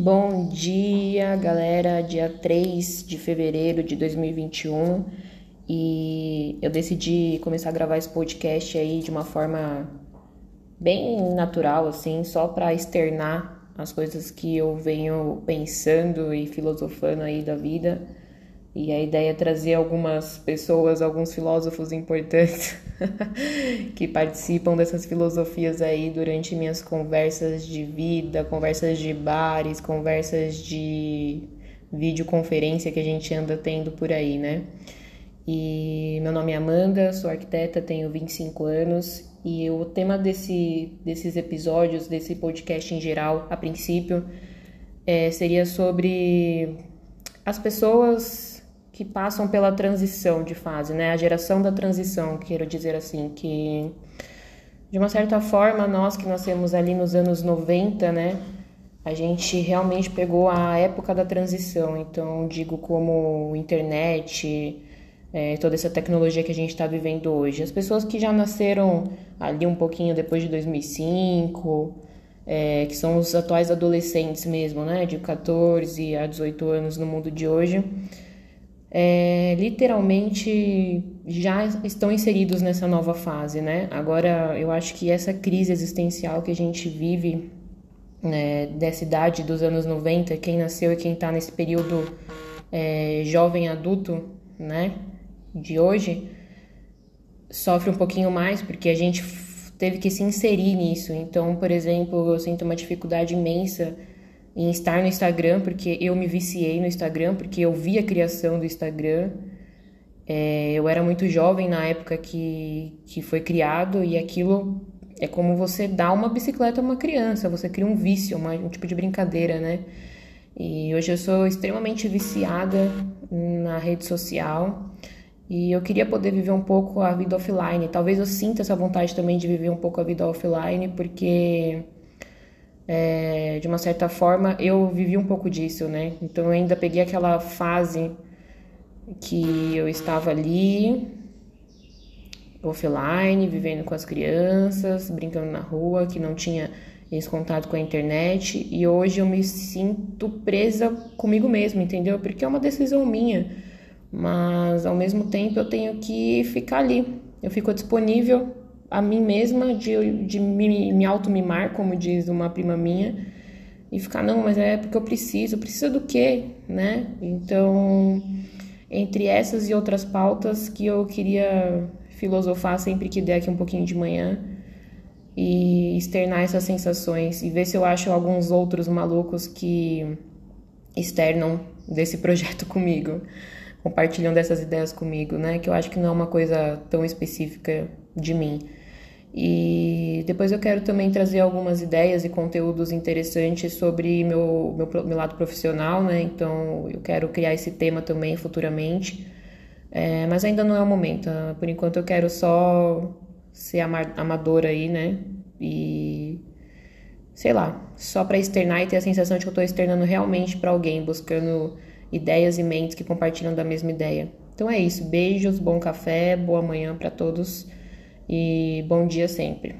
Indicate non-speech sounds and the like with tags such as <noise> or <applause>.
Bom dia, galera. Dia 3 de fevereiro de 2021 e eu decidi começar a gravar esse podcast aí de uma forma bem natural, assim, só para externar as coisas que eu venho pensando e filosofando aí da vida. E a ideia é trazer algumas pessoas, alguns filósofos importantes <laughs> que participam dessas filosofias aí durante minhas conversas de vida, conversas de bares, conversas de videoconferência que a gente anda tendo por aí, né? E meu nome é Amanda, sou arquiteta, tenho 25 anos e o tema desse, desses episódios, desse podcast em geral, a princípio, é, seria sobre as pessoas que passam pela transição de fase, né? A geração da transição, quero dizer assim, que de uma certa forma nós que nascemos ali nos anos 90, né? A gente realmente pegou a época da transição, então digo como internet, é, toda essa tecnologia que a gente está vivendo hoje. As pessoas que já nasceram ali um pouquinho depois de 2005, é, que são os atuais adolescentes mesmo, né? De 14 a 18 anos no mundo de hoje é, literalmente já estão inseridos nessa nova fase, né? Agora, eu acho que essa crise existencial que a gente vive né, dessa idade dos anos 90, quem nasceu e quem está nesse período é, jovem adulto, né, de hoje, sofre um pouquinho mais porque a gente teve que se inserir nisso. Então, por exemplo, eu sinto uma dificuldade imensa em estar no Instagram, porque eu me viciei no Instagram, porque eu vi a criação do Instagram. É, eu era muito jovem na época que, que foi criado e aquilo é como você dá uma bicicleta a uma criança, você cria um vício, uma, um tipo de brincadeira, né? E hoje eu sou extremamente viciada na rede social e eu queria poder viver um pouco a vida offline. Talvez eu sinta essa vontade também de viver um pouco a vida offline, porque é, de uma certa forma, eu vivi um pouco disso, né? Então eu ainda peguei aquela fase que eu estava ali, offline, vivendo com as crianças, brincando na rua, que não tinha esse contato com a internet, e hoje eu me sinto presa comigo mesma, entendeu? Porque é uma decisão minha, mas ao mesmo tempo eu tenho que ficar ali. Eu fico disponível a mim mesma de, de me, me auto-mimar, como diz uma prima minha, e ficar, não, mas é porque eu preciso. Precisa do quê, né? Então, entre essas e outras pautas que eu queria filosofar sempre que der aqui um pouquinho de manhã e externar essas sensações e ver se eu acho alguns outros malucos que externam desse <laughs> projeto comigo, compartilham dessas ideias comigo, né? Que eu acho que não é uma coisa tão específica de mim. E depois eu quero também trazer algumas ideias e conteúdos interessantes sobre meu, meu, meu lado profissional, né? Então eu quero criar esse tema também futuramente. É, mas ainda não é o momento. Por enquanto eu quero só ser amadora aí, né? E sei lá, só para externar e ter a sensação de que eu estou externando realmente para alguém, buscando ideias e mentes que compartilham da mesma ideia. Então é isso. Beijos, bom café, boa manhã para todos e bom dia sempre.